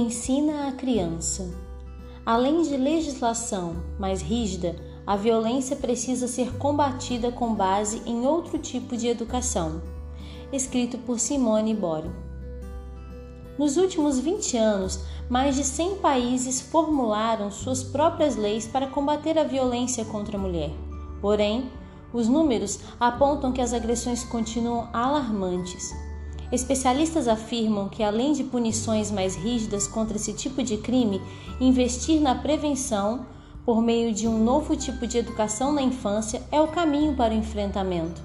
Ensina a criança. Além de legislação mais rígida, a violência precisa ser combatida com base em outro tipo de educação. Escrito por Simone Bori. Nos últimos 20 anos, mais de 100 países formularam suas próprias leis para combater a violência contra a mulher. Porém, os números apontam que as agressões continuam alarmantes. Especialistas afirmam que, além de punições mais rígidas contra esse tipo de crime, investir na prevenção, por meio de um novo tipo de educação na infância, é o caminho para o enfrentamento.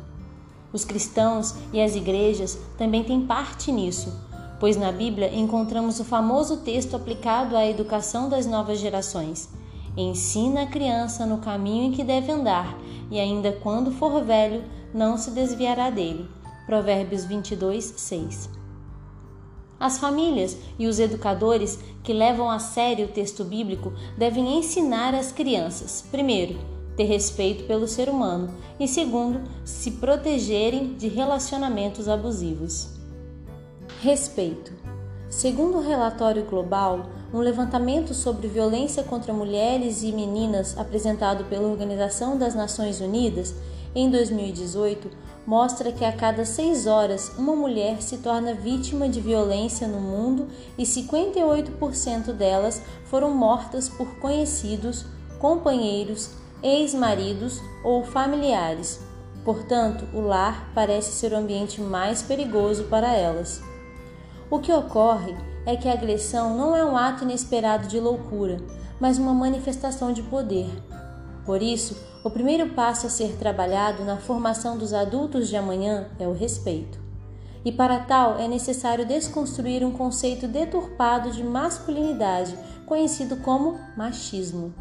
Os cristãos e as igrejas também têm parte nisso, pois na Bíblia encontramos o famoso texto aplicado à educação das novas gerações. Ensina a criança no caminho em que deve andar, e ainda quando for velho, não se desviará dele. Provérbios 22, 6. As famílias e os educadores que levam a sério o texto bíblico devem ensinar às crianças, primeiro, ter respeito pelo ser humano e, segundo, se protegerem de relacionamentos abusivos. Respeito. Segundo o relatório global, um levantamento sobre violência contra mulheres e meninas apresentado pela Organização das Nações Unidas, em 2018, mostra que a cada seis horas uma mulher se torna vítima de violência no mundo e 58% delas foram mortas por conhecidos, companheiros, ex-maridos ou familiares. Portanto, o lar parece ser o ambiente mais perigoso para elas. O que ocorre é que a agressão não é um ato inesperado de loucura, mas uma manifestação de poder. Por isso, o primeiro passo a ser trabalhado na formação dos adultos de amanhã é o respeito. E para tal é necessário desconstruir um conceito deturpado de masculinidade, conhecido como machismo.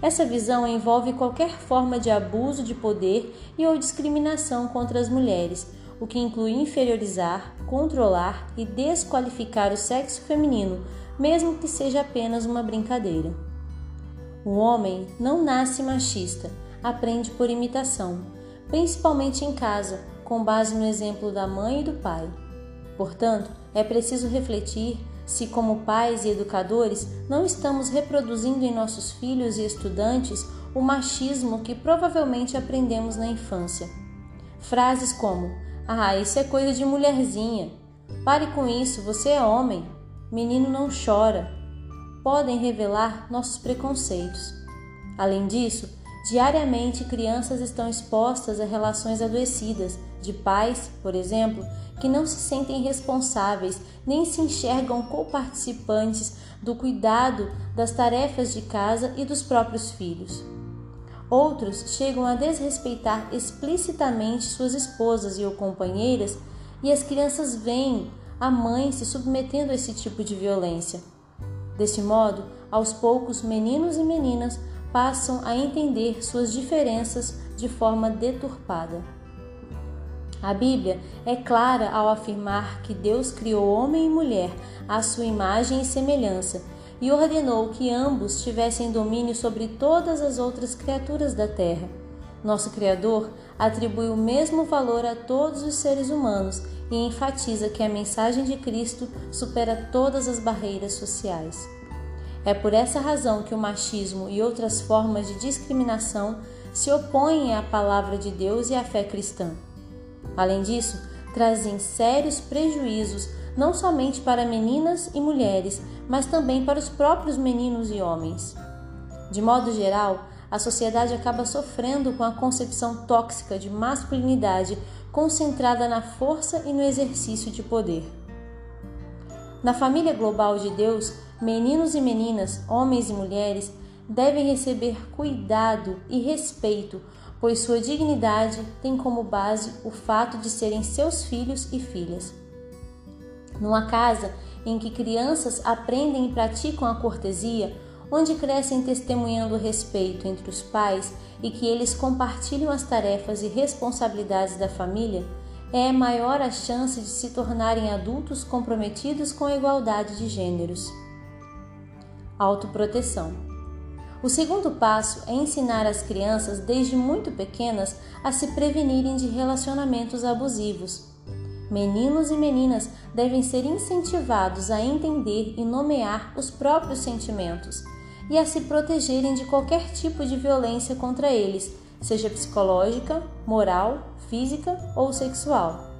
Essa visão envolve qualquer forma de abuso de poder e ou discriminação contra as mulheres, o que inclui inferiorizar, controlar e desqualificar o sexo feminino, mesmo que seja apenas uma brincadeira. O homem não nasce machista, aprende por imitação, principalmente em casa, com base no exemplo da mãe e do pai. Portanto, é preciso refletir se, como pais e educadores, não estamos reproduzindo em nossos filhos e estudantes o machismo que provavelmente aprendemos na infância. Frases como: Ah, isso é coisa de mulherzinha. Pare com isso, você é homem. Menino não chora. Podem revelar nossos preconceitos. Além disso, Diariamente, crianças estão expostas a relações adoecidas, de pais, por exemplo, que não se sentem responsáveis nem se enxergam co-participantes do cuidado das tarefas de casa e dos próprios filhos. Outros chegam a desrespeitar explicitamente suas esposas e ou companheiras, e as crianças veem a mãe se submetendo a esse tipo de violência. Deste modo, aos poucos, meninos e meninas passam a entender suas diferenças de forma deturpada. A Bíblia é clara ao afirmar que Deus criou homem e mulher à sua imagem e semelhança e ordenou que ambos tivessem domínio sobre todas as outras criaturas da terra. Nosso Criador atribui o mesmo valor a todos os seres humanos e enfatiza que a mensagem de Cristo supera todas as barreiras sociais. É por essa razão que o machismo e outras formas de discriminação se opõem à palavra de Deus e à fé cristã. Além disso, trazem sérios prejuízos não somente para meninas e mulheres, mas também para os próprios meninos e homens. De modo geral, a sociedade acaba sofrendo com a concepção tóxica de masculinidade concentrada na força e no exercício de poder. Na família global de Deus, meninos e meninas, homens e mulheres, devem receber cuidado e respeito, pois sua dignidade tem como base o fato de serem seus filhos e filhas. Numa casa em que crianças aprendem e praticam a cortesia, onde crescem testemunhando o respeito entre os pais e que eles compartilham as tarefas e responsabilidades da família, é maior a chance de se tornarem adultos comprometidos com a igualdade de gêneros. Autoproteção. O segundo passo é ensinar as crianças desde muito pequenas a se prevenirem de relacionamentos abusivos. Meninos e meninas devem ser incentivados a entender e nomear os próprios sentimentos e a se protegerem de qualquer tipo de violência contra eles, seja psicológica, moral, física ou sexual.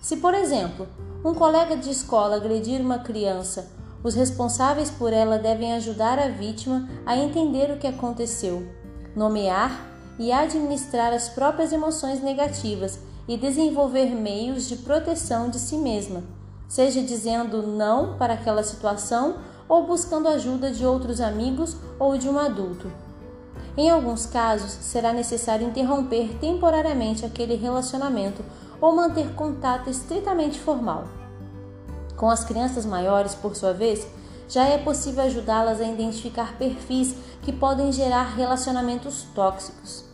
Se, por exemplo, um colega de escola agredir uma criança, os responsáveis por ela devem ajudar a vítima a entender o que aconteceu, nomear e administrar as próprias emoções negativas e desenvolver meios de proteção de si mesma, seja dizendo não para aquela situação ou buscando ajuda de outros amigos ou de um adulto. Em alguns casos, será necessário interromper temporariamente aquele relacionamento ou manter contato estritamente formal. Com as crianças maiores, por sua vez, já é possível ajudá-las a identificar perfis que podem gerar relacionamentos tóxicos.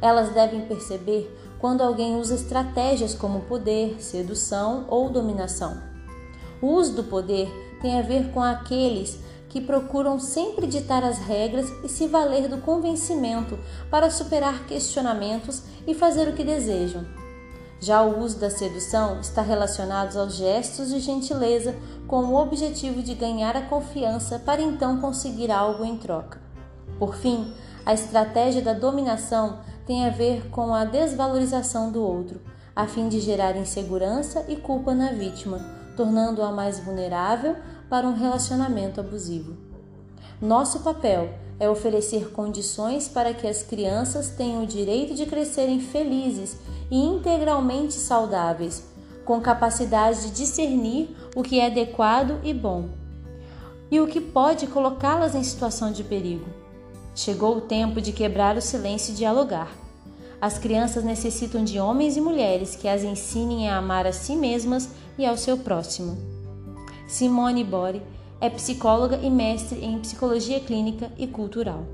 Elas devem perceber quando alguém usa estratégias como poder, sedução ou dominação. O uso do poder tem a ver com aqueles que procuram sempre ditar as regras e se valer do convencimento para superar questionamentos e fazer o que desejam. Já o uso da sedução está relacionado aos gestos de gentileza com o objetivo de ganhar a confiança para então conseguir algo em troca. Por fim, a estratégia da dominação tem a ver com a desvalorização do outro, a fim de gerar insegurança e culpa na vítima, tornando-a mais vulnerável para um relacionamento abusivo. Nosso papel é oferecer condições para que as crianças tenham o direito de crescerem felizes e integralmente saudáveis, com capacidade de discernir o que é adequado e bom e o que pode colocá-las em situação de perigo. Chegou o tempo de quebrar o silêncio e dialogar. As crianças necessitam de homens e mulheres que as ensinem a amar a si mesmas e ao seu próximo. Simone Bore é psicóloga e mestre em psicologia clínica e cultural.